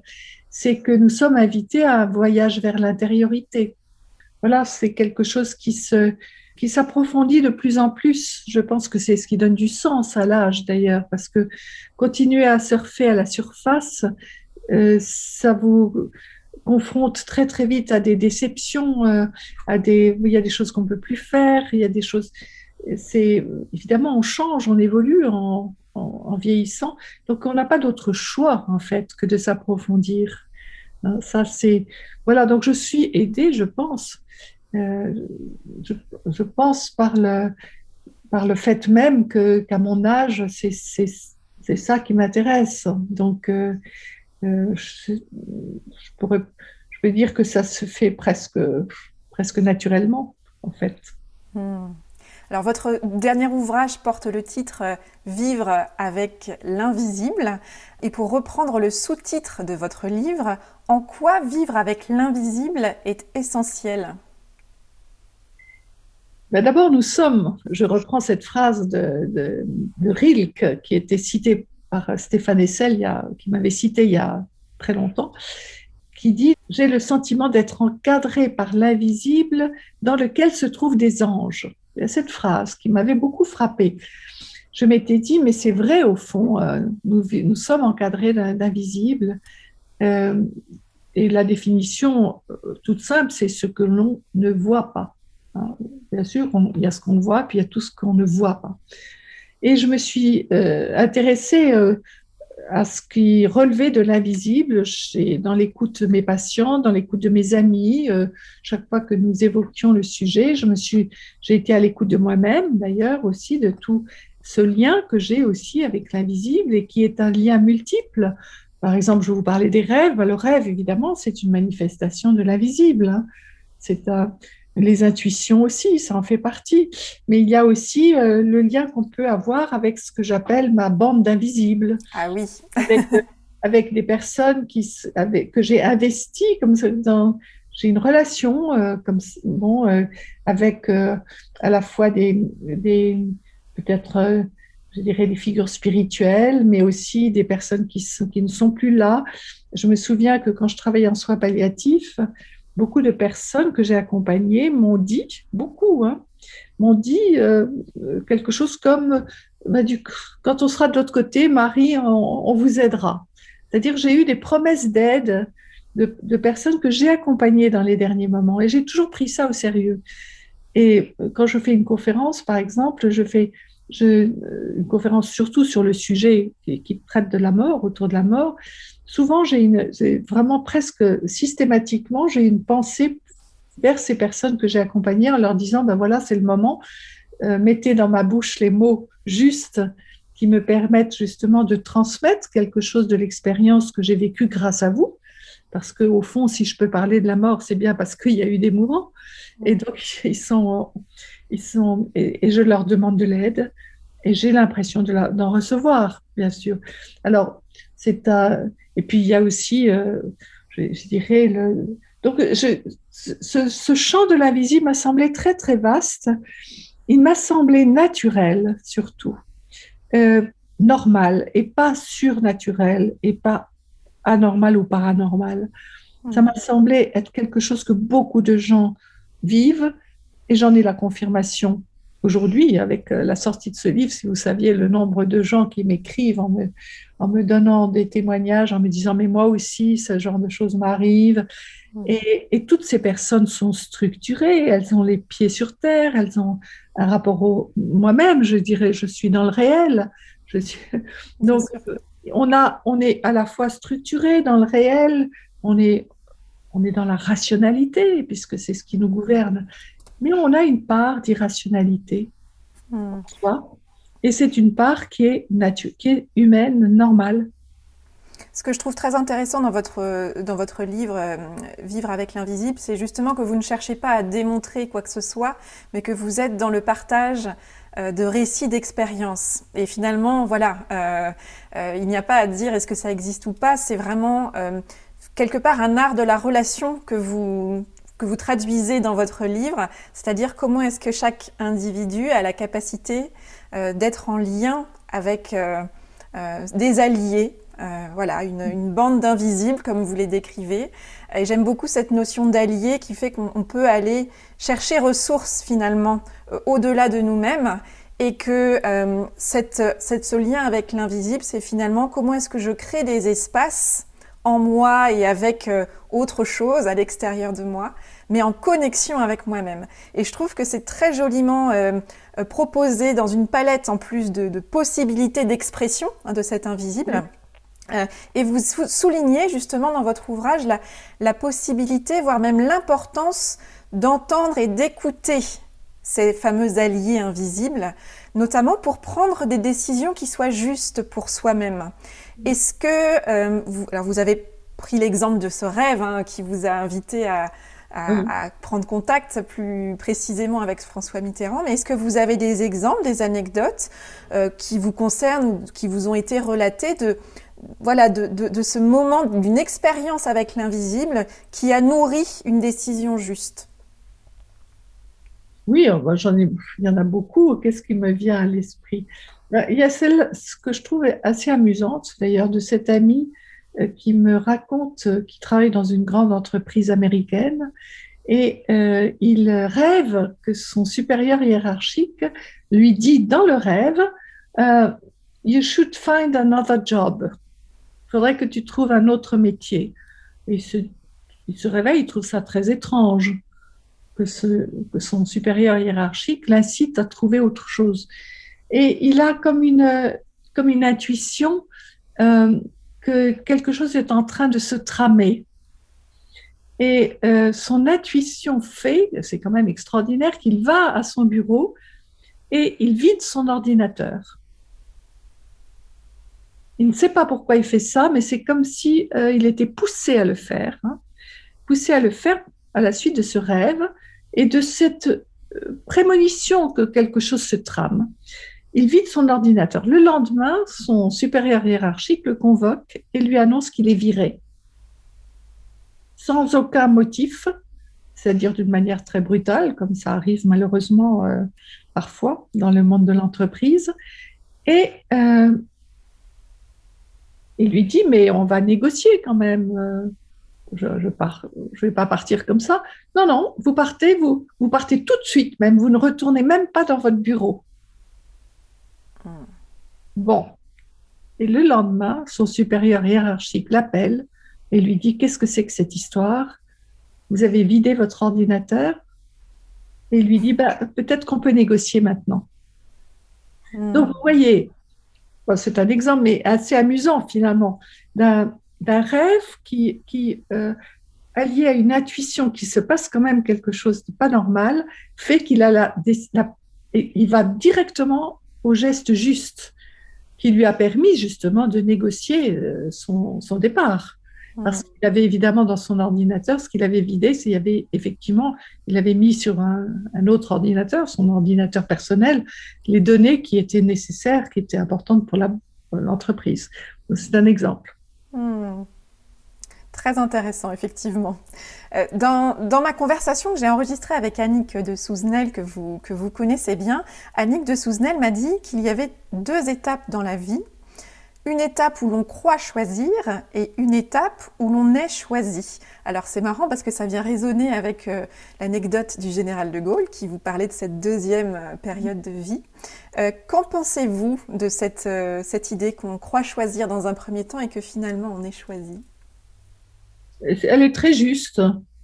c'est que nous sommes invités à un voyage vers l'intériorité. Voilà, c'est quelque chose qui se, qui s'approfondit de plus en plus. Je pense que c'est ce qui donne du sens à l'âge d'ailleurs, parce que continuer à surfer à la surface, euh, ça vous confronte très très vite à des déceptions, euh, à des, il y a des choses qu'on ne peut plus faire, il y a des choses, c'est évidemment on change, on évolue en, vieillissant, donc on n'a pas d'autre choix en fait que de s'approfondir. Hein, ça c'est voilà, donc je suis aidée, je pense, euh, je, pense par le par le fait même qu'à mon âge c'est c'est ça qui m'intéresse. Donc euh, euh, je, pourrais, je peux dire que ça se fait presque, presque naturellement, en fait. Hmm. Alors, votre dernier ouvrage porte le titre euh, Vivre avec l'invisible. Et pour reprendre le sous-titre de votre livre, en quoi vivre avec l'invisible est essentiel? Ben D'abord, nous sommes, je reprends cette phrase de, de, de Rilke qui était citée par Stéphane Essel, qui m'avait cité il y a très longtemps, qui dit J'ai le sentiment d'être encadré par l'invisible dans lequel se trouvent des anges. Il y a cette phrase qui m'avait beaucoup frappée. Je m'étais dit, mais c'est vrai au fond, euh, nous, nous, sommes encadrés d'invisible. Euh, et la définition euh, toute simple, c'est ce que l'on ne voit pas. Hein. Bien sûr, il y a ce qu'on voit, puis il y a tout ce qu'on ne voit pas. Et je me suis euh, intéressée euh, à ce qui relevait de l'invisible dans l'écoute de mes patients, dans l'écoute de mes amis. Euh, chaque fois que nous évoquions le sujet, j'ai été à l'écoute de moi-même d'ailleurs aussi de tout ce lien que j'ai aussi avec l'invisible et qui est un lien multiple. Par exemple, je vous parlais des rêves. Le rêve, évidemment, c'est une manifestation de l'invisible. Hein. C'est un, les intuitions aussi, ça en fait partie. Mais il y a aussi euh, le lien qu'on peut avoir avec ce que j'appelle ma bande d'invisibles. Ah oui. avec, des personnes qui, avec, que j'ai investies comme dans. J'ai une relation euh, comme bon avec à la fois des, des peut-être je dirais des figures spirituelles, mais aussi des personnes qui, qui ne sont plus là. Je me souviens que quand je travaillais en soins palliatifs, beaucoup de personnes que j'ai accompagnées m'ont dit, beaucoup, hein, m'ont dit euh, quelque chose comme bah, du, quand on sera de l'autre côté, Marie, on, vous aidera. C'est-à-dire j'ai eu des promesses d'aide de, personnes que j'ai accompagnées dans les derniers moments et j'ai toujours pris ça au sérieux. Et quand je fais une conférence, par exemple, je fais euh, une conférence surtout sur le sujet qui, traite de la mort, autour de la mort, souvent j'ai une, vraiment presque systématiquement, j'ai une pensée vers ces personnes que j'ai accompagnées en leur disant, ben voilà, c'est le moment, euh, mettez dans ma bouche les mots justes qui me permettent justement de transmettre quelque chose de l'expérience que j'ai vécue grâce à vous. Parce que au fond, si je peux parler de la mort, c'est bien parce qu'il y a eu des mouvements. Et donc, ils sont, ils sont, et, je leur demande de l'aide et j'ai l'impression d'en recevoir, bien sûr. Alors, c'est et puis il y a aussi, euh, je, dirais, le, donc je, ce, ce, champ de l'invisible m'a semblé très très vaste. Il m'a semblé naturel surtout, euh, normal et pas surnaturel et pas anormal ou paranormal. Ça m'a semblé être quelque chose que beaucoup de gens vivent et j'en ai la confirmation aujourd'hui avec euh, la sortie de ce livre. Si vous saviez le nombre de gens qui m'écrivent en me, en me donnant des témoignages, en me disant mais moi aussi, ce genre de choses m'arrive. Et, et, toutes ces personnes sont structurées, elles ont les pieds sur terre, elles ont un rapport au moi-même, je dirais, je suis dans le réel. Je suis... Donc, on, a, on est à la fois structuré dans le réel, on est, on est dans la rationalité, puisque c'est ce qui nous gouverne, mais on a une part d'irrationalité hmm. en soi, et c'est une part qui est, qui est humaine, normale. Ce que je trouve très intéressant dans votre, dans votre livre euh, Vivre avec l'invisible, c'est justement que vous ne cherchez pas à démontrer quoi que ce soit, mais que vous êtes dans le partage euh, de récits d'expériences. Et finalement, voilà, euh, il n'y a pas à dire est-ce que ça existe ou pas, c'est vraiment quelque part un art de la relation que vous, que vous traduisez dans votre livre, c'est-à-dire comment est-ce que chaque individu a la capacité euh, d'être en lien avec euh, euh, des alliés, voilà, une, bande d'invisibles comme vous les décrivez. Et j'aime beaucoup cette notion d'allié qui fait qu'on peut aller chercher ressources finalement au-delà de nous-mêmes et que cette, ce lien avec l'invisible, c'est finalement comment est-ce que je crée des espaces en moi et avec euh, autre chose à l'extérieur de moi, mais en connexion avec moi-même. Et je trouve que c'est très joliment euh, euh, proposé dans une palette en plus de, possibilités d'expression hein, de cet invisible. et vous soulignez justement dans votre ouvrage la, la possibilité, voire même l'importance d'entendre et d'écouter ces fameux alliés invisibles, notamment pour prendre des décisions qui soient justes pour soi-même. Est-ce que euh, vous, alors vous avez pris l'exemple de ce rêve hein, qui vous a invité à, prendre contact plus précisément avec François Mitterrand, mais est-ce que vous avez des exemples, des anecdotes euh, qui vous concernent ou qui vous ont été relatées de, voilà, de, de ce moment, d'une expérience avec l'invisible qui a nourri une décision juste? Oui, oh, bah, j'en ai, il y en a beaucoup. Qu'est-ce qui me vient à l'esprit? Il y a celle, ce que je trouve assez amusante, d'ailleurs, de cet ami euh, qui me raconte euh, qu'il travaille dans une grande entreprise américaine et euh, il rêve que son supérieur hiérarchique lui dit dans le rêve You should find another job. Il faudrait que tu trouves un autre métier. Il se, il se réveille, il trouve ça très étrange que son supérieur hiérarchique l'incite à trouver autre chose. Et il a comme une, comme une intuition euh, que quelque chose est en train de se tramer. Et euh, son intuition fait, c'est quand même extraordinaire, qu'il va à son bureau et il vide son ordinateur. Il ne sait pas pourquoi il fait ça, mais c'est comme si euh, il était poussé à le faire, hein. poussé à le faire à la suite de ce rêve Et de cette prémonition que quelque chose se trame, il vide son ordinateur. Le lendemain, son supérieur hiérarchique le convoque et lui annonce qu'il est viré. Sans aucun motif, c'est-à-dire d'une manière très brutale, comme ça arrive malheureusement euh, parfois dans le monde de l'entreprise. Et euh, il lui dit, mais on va négocier quand même. Euh, je ne vais pas partir comme ça. Non, non, vous partez, vous, vous partez tout de suite même. Vous ne retournez même pas dans votre bureau. Bon. Et le lendemain, son supérieur hiérarchique l'appelle et lui dit, qu'est-ce que c'est que cette histoire? Vous avez vidé votre ordinateur? Et il lui dit, bah, peut-être qu'on peut négocier maintenant. Hmm. Donc, vous voyez, c'est un exemple, mais assez amusant finalement, d'un rêve qui, qui euh, allié à une intuition qui se passe quand même quelque chose de pas normal, fait qu'il a la, il va directement au geste juste qui lui a permis justement de négocier euh, son, son départ. Parce qu'il avait évidemment dans son ordinateur, ce qu'il avait vidé, c'est qu'il avait effectivement, il avait mis sur un, autre ordinateur, son ordinateur personnel, les données qui étaient nécessaires, qui étaient importantes pour l'entreprise. c'est un exemple. Hmm. Très intéressant, effectivement. Euh, dans, ma conversation que j'ai enregistrée avec Annick de Souzenel, que vous, que vous connaissez bien, Annick de Souzenel m'a dit qu'il y avait deux étapes dans la vie une étape où l'on croit choisir et une étape où l'on est choisi. Alors c'est marrant parce que ça vient résonner avec euh, l'anecdote du général de Gaulle qui vous parlait de cette deuxième euh, période de vie. Qu'en pensez-vous de cette, cette idée qu'on croit choisir dans un premier temps et que finalement on est choisi? Elle est très juste.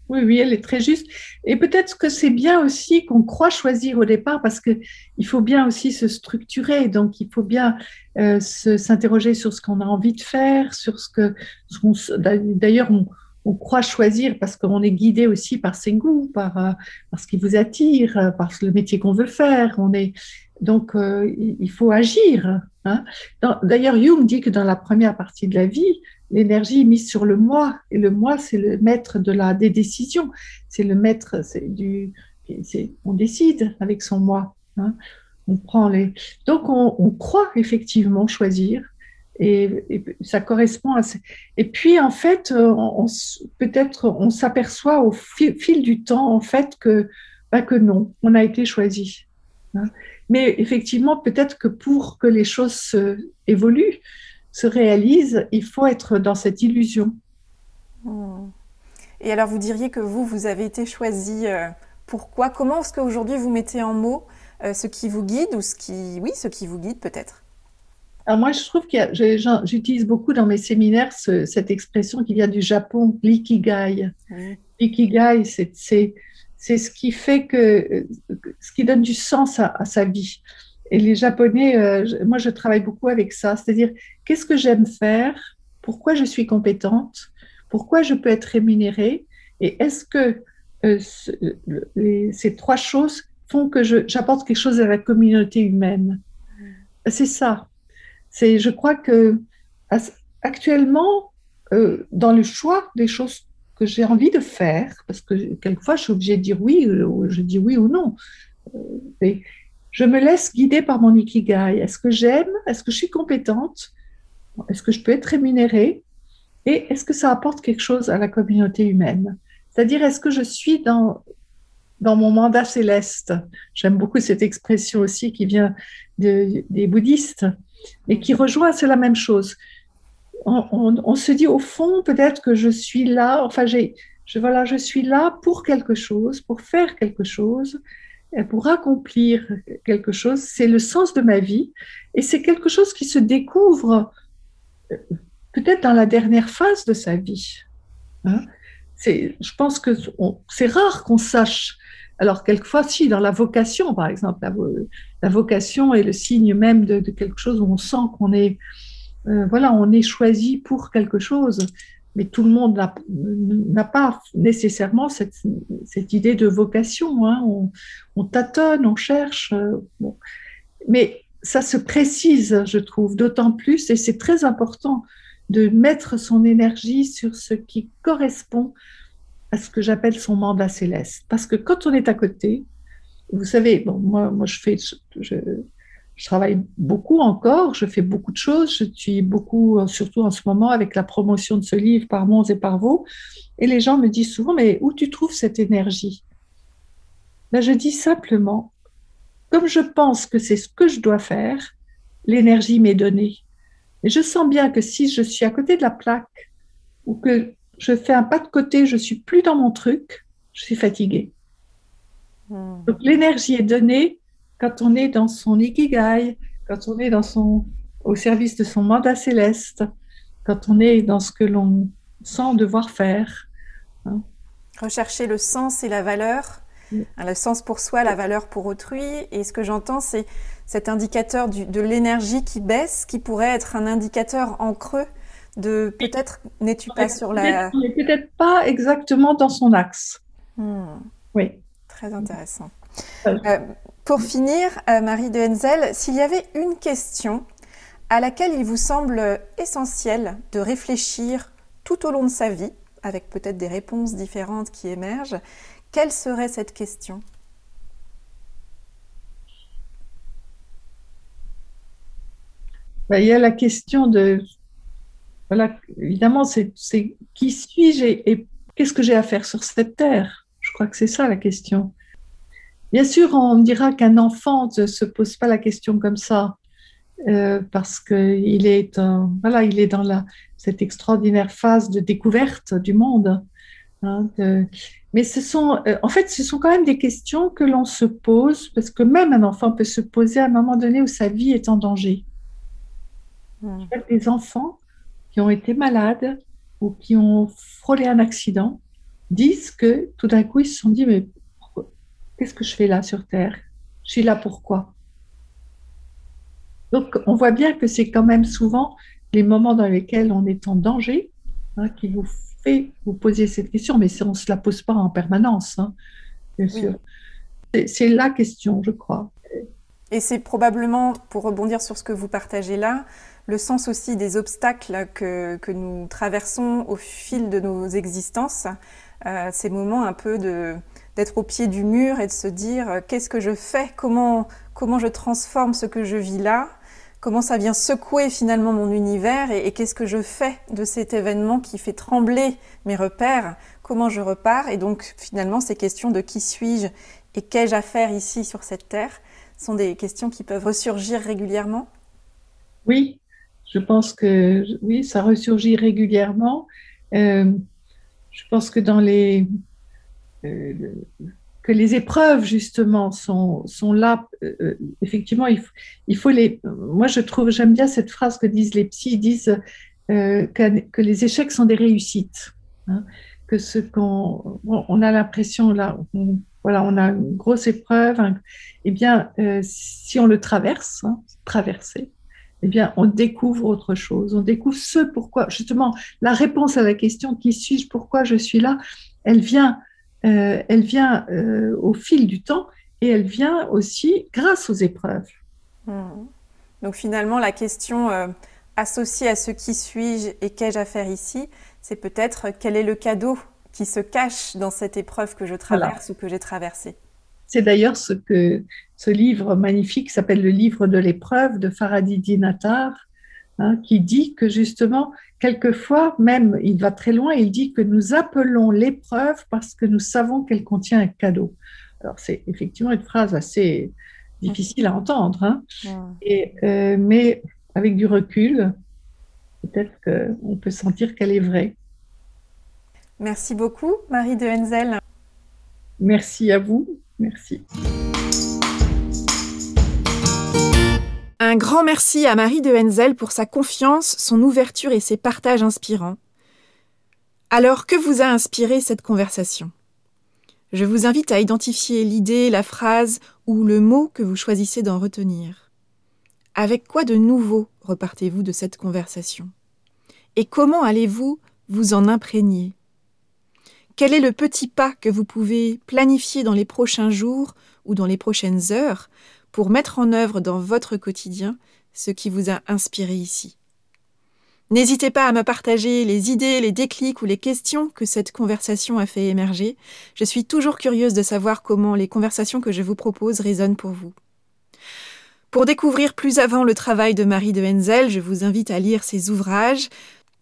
Oui, oui, elle est très juste. Et peut-être que c'est bien aussi qu'on croit choisir au départ parce qu'il faut bien aussi se structurer. Donc, il faut bien euh, s'interroger sur ce qu'on a envie de faire, sur ce que. D'ailleurs, on, on, croit choisir parce qu'on est guidé aussi par ses goûts, par, euh, par ce qui vous attire, euh, par le métier qu'on veut faire. On est, donc, euh, il faut agir. Hein. D'ailleurs, Jung dit que dans la première partie de la vie, l'énergie est mise sur le moi. Et le moi, c'est le maître de la, des décisions. C'est le maître, du, on décide avec son moi. Hein. On prend les. Donc, on, croit effectivement choisir. Et, ça correspond à. Et puis, en fait, peut-être on s'aperçoit au fil, du temps, en fait, que, bah, que non, on a été choisi. Hein. Mais effectivement, peut-être que pour que les choses évoluent, se réalisent, il faut être dans cette illusion. Hmm. Et alors, vous diriez que vous, vous avez été choisi. Euh, pourquoi? Comment est-ce qu'aujourd'hui vous mettez en mots euh, ce qui vous guide ou ce qui, oui, ce qui vous guide peut-être? Alors moi, je trouve que j'utilise beaucoup dans mes séminaires cette expression qui vient du Japon, l'ikigai. L'ikigai, c'est c'est ce qui fait que, ce qui donne du sens à, sa vie. Et les Japonais, euh, moi je travaille beaucoup avec ça, c'est-à-dire qu'est-ce que j'aime faire, pourquoi je suis compétente, pourquoi je peux être rémunérée, et est-ce que euh, ces trois choses font que j'apporte quelque chose à la communauté humaine? C'est ça. C'est, je crois que actuellement, euh, dans le choix des choses que j'ai envie de faire, parce que quelquefois je suis obligée de dire oui, ou je dis oui ou non. Je me laisse guider par mon ikigai. Est-ce que j'aime? Est-ce que je suis compétente? Est-ce que je peux être rémunérée? Et est-ce que ça apporte quelque chose à la communauté humaine? C'est-à-dire, est-ce que je suis dans, dans mon mandat céleste? J'aime beaucoup cette expression aussi qui vient de, des bouddhistes et qui rejoint, c'est la même chose. On, se dit au fond peut-être que je suis là, enfin j'ai, je, voilà, je suis là pour quelque chose, pour faire quelque chose, pour accomplir quelque chose. C'est le sens de ma vie et c'est quelque chose qui se découvre euh, peut-être dans la dernière phase de sa vie. Hein. je pense que c'est rare qu'on sache. Alors, quelquefois, si, dans la vocation, par exemple, la, vocation est le signe même de, quelque chose où on sent qu'on est, euh, voilà, est choisi pour quelque chose, mais tout le monde n'a pas nécessairement cette, idée de vocation. Hein. On, tâtonne, on cherche. Euh, mais ça se précise, je trouve, d'autant plus, et c'est très important de mettre son énergie sur ce qui correspond à ce que j'appelle son mandat céleste. Parce que quand on est à côté, vous savez, bon, moi, moi je fais, travaille beaucoup encore, je fais beaucoup de choses, je suis beaucoup, surtout en ce moment, avec la promotion de ce livre par Mons et par Vaux, et les gens me disent souvent, mais où tu trouves cette énergie? Ben, Je dis simplement, comme je pense que c'est ce que je dois faire, l'énergie m'est donnée. Et je sens bien que si je suis à côté de la plaque, ou que je fais un pas de côté, je suis plus dans mon truc, je suis fatiguée. Hmm. Donc l'énergie est donnée quand on est dans son ikigai, quand on est dans son, au service de son mandat céleste, quand on est dans ce que l'on sent devoir faire. Hein. Rechercher le sens et la valeur, le sens pour soi, la valeur pour autrui. Et ce que j'entends, c'est cet indicateur de l'énergie qui baisse, qui pourrait être un indicateur en creux de peut-être n'es-tu pas sur la... Peut-être pas exactement dans son axe. Hmm. Oui. Très intéressant. Euh, pour finir, euh, Marie de Henzel, s'il y avait une question à laquelle il vous semble essentiel de réfléchir tout au long de sa vie, avec peut-être des réponses différentes qui émergent, quelle serait cette question? Ben, Il y a la question de... Voilà, évidemment, c'est qui suis-je et qu'est-ce que j'ai à faire sur cette terre? Je crois que c'est ça la question. Bien sûr, on dira qu'un enfant ne se pose pas la question comme ça, euh, parce qu'il est, voilà, il est dans la, cette extraordinaire phase de découverte du monde. Hein, mais ce sont, euh, en fait, ce sont quand même des questions que l'on se pose, parce que même un enfant peut se poser à un moment donné où sa vie est en danger. Hmm. Des enfants qui ont été malades ou qui ont frôlé un accident disent que tout d'un coup, ils se sont dit, mais Qu'est-ce que je fais là sur Terre? Je suis là pourquoi? Donc, on voit bien que c'est quand même souvent les moments dans lesquels on est en danger hein, qui vous fait vous poser cette question, mais on ne se la pose pas en permanence, hein, bien sûr. C'est la question, je crois. Et c'est probablement, pour rebondir sur ce que vous partagez là, le sens aussi des obstacles que, que nous traversons au fil de nos existences, euh, ces moments un peu de, d'être au pied du mur et de se dire euh, qu'est-ce que je fais, comment, comment je transforme ce que je vis là, comment ça vient secouer finalement mon univers et, qu'est-ce que je fais de cet événement qui fait trembler mes repères, comment je repars? Et donc finalement ces questions de qui suis-je et qu'ai-je à faire ici sur cette terre sont des questions qui peuvent ressurgir régulièrement. Oui, je pense que oui, ça ressurgit régulièrement. Euh, je pense que dans les que les épreuves justement sont, sont là. Euh, effectivement, il, faut les. Moi, je trouve, j'aime bien cette phrase que disent les psys. Ils disent euh, que, les échecs sont des réussites. Hein, que ce qu'on, on a l'impression là, voilà, on a une grosse épreuve. Eh bien, si on le traverse, hein, traverser, eh bien, on découvre autre chose. On découvre ce pourquoi, justement, la réponse à la question qui suis-je, pourquoi je suis là, elle vient euh, elle vient euh, au fil du temps et elle vient aussi grâce aux épreuves. Hmm. Donc finalement, la question euh, associée à ce qui suis-je et qu'ai-je à faire ici, c'est peut-être quel est le cadeau qui se cache dans cette épreuve que je traverse ou que j'ai traversée? C'est d'ailleurs ce que ce livre magnifique s'appelle le livre de l'épreuve de Faraday Dinatar, Hein, qui dit que justement, quelquefois, même, il va très loin, il dit que nous appelons l'épreuve parce que nous savons qu'elle contient un cadeau. Alors, c'est effectivement une phrase assez difficile à entendre, hein. Et, euh, mais avec du recul, peut-être qu'on peut sentir qu'elle est vraie. Merci beaucoup, Marie de Henzel. Merci à vous. Merci. Un grand merci à Marie de Henzel pour sa confiance, son ouverture et ses partages inspirants. Alors, que vous a inspiré cette conversation? Je vous invite à identifier l'idée, la phrase ou le mot que vous choisissez d'en retenir. Avec quoi de nouveau repartez-vous de cette conversation? Et comment allez-vous vous en imprégner? Quel est le petit pas que vous pouvez planifier dans les prochains jours ou dans les prochaines heures pour mettre en œuvre dans votre quotidien ce qui vous a inspiré ici. N'hésitez pas à me partager les idées, les déclics ou les questions que cette conversation a fait émerger. Je suis toujours curieuse de savoir comment les conversations que je vous propose résonnent pour vous. Pour découvrir plus avant le travail de Marie de Henzel, je vous invite à lire ses ouvrages.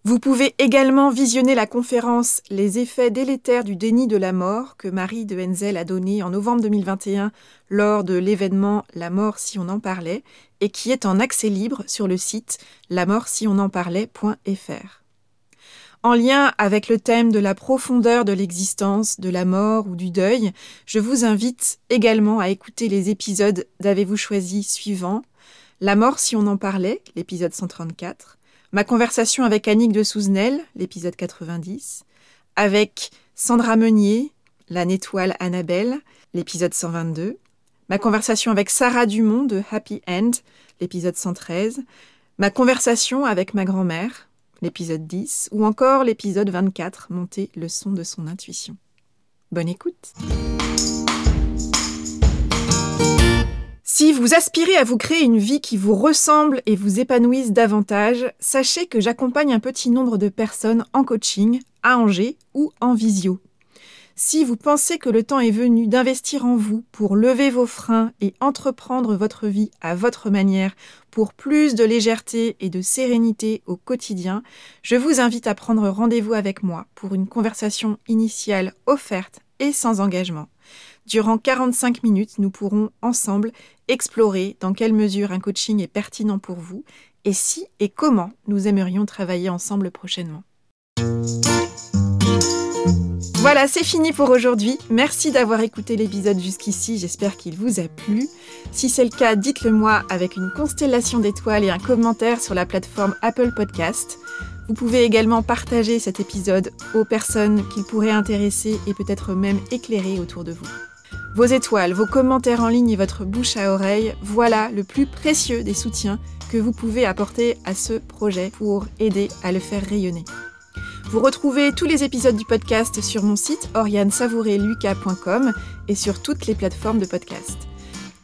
Vous pouvez également visionner la conférence Les effets délétères du déni de la mort que Marie de Henzel a donnée en novembre 2021 lors de l'événement La mort si on en parlait et qui est en accès libre sur le site lamortsionenparlait.fr. En lien avec le thème de la profondeur de l'existence, de la mort ou du deuil, je vous invite également à écouter les épisodes d'Avez-vous choisi suivants? La mort si on en parlait, l'épisode 134, Ma conversation avec Annick de Souzenel, l'épisode 90, avec Sandra Meunier, la Nétoile Annabelle, l'épisode 122, ma conversation avec Sarah Dumont de Happy End, l'épisode 113, ma conversation avec ma grand-mère, l'épisode 10, ou encore l'épisode 24, Monter le son de son intuition. Bonne écoute! Si vous aspirez à vous créer une vie qui vous ressemble et vous épanouisse davantage, sachez que j'accompagne un petit nombre de personnes en coaching, à Angers ou en visio. Si vous pensez que le temps est venu d'investir en vous pour lever vos freins et entreprendre votre vie à votre manière pour plus de légèreté et de sérénité au quotidien, je vous invite à prendre rendez-vous avec moi pour une conversation initiale offerte et sans engagement. Durant 45 minutes, nous pourrons ensemble explorer dans quelle mesure un coaching est pertinent pour vous et si et comment nous aimerions travailler ensemble prochainement. Voilà, c'est fini pour aujourd'hui. Merci d'avoir écouté l'épisode jusqu'ici, j'espère qu'il vous a plu. Si c'est le cas, dites-le moi avec une constellation d'étoiles et un commentaire sur la plateforme Apple Podcast. Vous pouvez également partager cet épisode aux personnes qu'il pourrait intéresser et peut-être même éclairer autour de vous. Vos étoiles, vos commentaires en ligne et votre bouche à oreille, voilà le plus précieux des soutiens que vous pouvez apporter à ce projet pour aider à le faire rayonner. Vous retrouvez tous les épisodes du podcast sur mon site oriansavoureluca.com et sur toutes les plateformes de podcast.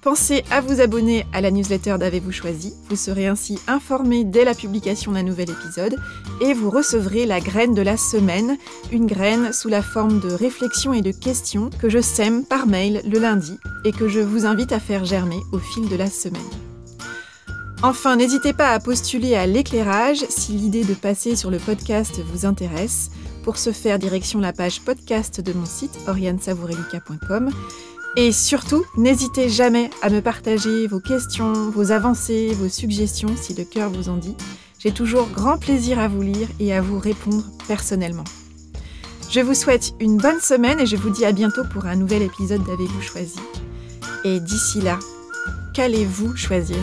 Pensez à vous abonner à la newsletter d'Avez-vous choisi. Vous serez ainsi informé dès la publication d'un nouvel épisode et vous recevrez la graine de la semaine, une graine sous la forme de réflexions et de questions que je sème par mail le lundi et que je vous invite à faire germer au fil de la semaine. Enfin, n'hésitez pas à postuler à l'éclairage si l'idée de passer sur le podcast vous intéresse. Pour ce faire, direction la page podcast de mon site oriansavoureluca.com et surtout, n'hésitez jamais à me partager vos questions, vos avancées, vos suggestions si le cœur vous en dit. J'ai toujours grand plaisir à vous lire et à vous répondre personnellement. Je vous souhaite une bonne semaine et je vous dis à bientôt pour un nouvel épisode d'Avez-vous choisi. Et d'ici là, qu'allez-vous choisir?